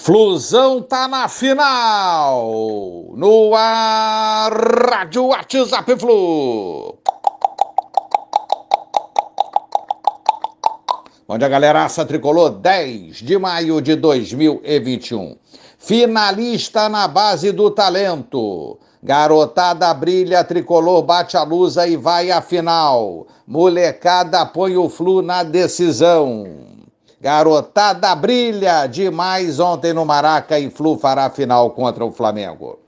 Flusão tá na final! No ar, Rádio WhatsApp Flu! Bom galera. Aça tricolor 10 de maio de 2021. Finalista na base do talento. Garotada brilha, tricolor bate a luza e vai à final. Molecada põe o Flu na decisão. Garotada brilha demais ontem no Maraca e Flu fará final contra o Flamengo.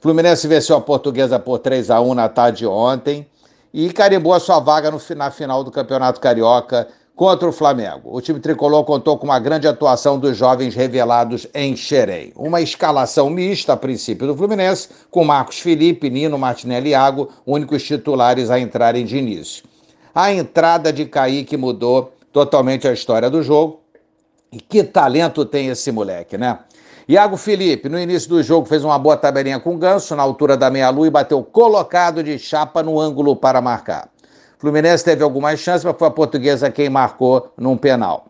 Fluminense venceu a Portuguesa por 3 a 1 na tarde de ontem e carimbou a sua vaga no, na final do Campeonato Carioca contra o Flamengo. O time tricolor contou com uma grande atuação dos jovens revelados em Xerém. Uma escalação mista a princípio do Fluminense, com Marcos Felipe, Nino, Martinelli e Iago, únicos titulares a entrarem de início. A entrada de Kaique mudou totalmente a história do jogo. E que talento tem esse moleque, né? Iago Felipe, no início do jogo, fez uma boa tabelinha com o Ganso, na altura da meia-lua, e bateu colocado de chapa no ângulo para marcar. Fluminense teve algumas chances, mas foi a portuguesa quem marcou num penal.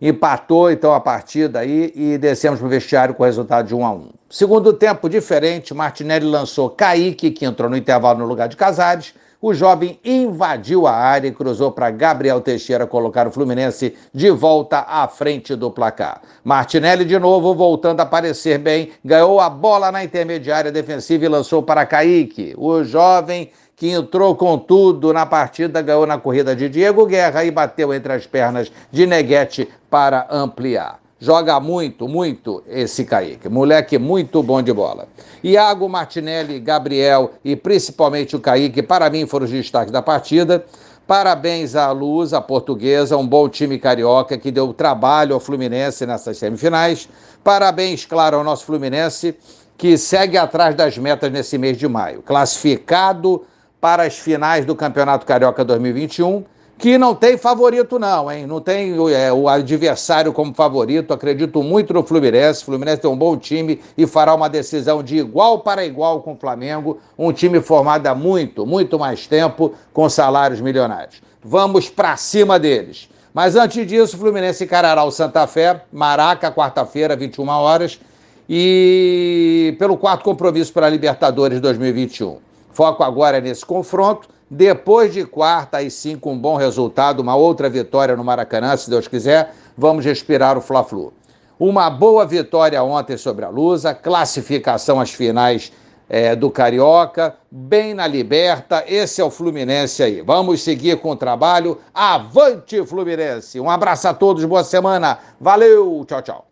Empatou então a partida aí e descemos para o vestiário com o resultado de 1 a 1. Segundo tempo diferente, Martinelli lançou Kaique, que entrou no intervalo no lugar de Casares, o jovem invadiu a área e cruzou para Gabriel Teixeira colocar o Fluminense de volta à frente do placar. Martinelli, de novo, voltando a aparecer bem, ganhou a bola na intermediária defensiva e lançou para Kaique. O jovem que entrou com tudo na partida, ganhou na corrida de Diego Guerra e bateu entre as pernas de Neguete para ampliar. Joga muito, muito esse Kaique. Moleque muito bom de bola. Iago, Martinelli, Gabriel e principalmente o Kaique, para mim, foram os destaques da partida. Parabéns à Luz, a portuguesa, um bom time carioca que deu trabalho ao Fluminense nessas semifinais. Parabéns, claro, ao nosso Fluminense, que segue atrás das metas nesse mês de maio. Classificado para as finais do Campeonato Carioca 2021 que não tem favorito, não, hein? Não tem é, o adversário como favorito. Acredito muito no Fluminense. O Fluminense tem um bom time e fará uma decisão de igual para igual com o Flamengo. Um time formado há muito, muito mais tempo, com salários milionários. Vamos para cima deles. Mas antes disso, o Fluminense encarará o Santa Fé, Maraca, quarta-feira, 21 horas, e pelo quarto compromisso para a Libertadores 2021. Foco agora nesse confronto depois de quarta sim com um bom resultado, uma outra vitória no Maracanã, se Deus quiser, vamos respirar o Fla-Flu. Uma boa vitória ontem sobre a Lusa, classificação às finais é, do Carioca, bem na liberta. Esse é o Fluminense aí. Vamos seguir com o trabalho. Avante, Fluminense! Um abraço a todos, boa semana. Valeu, tchau, tchau.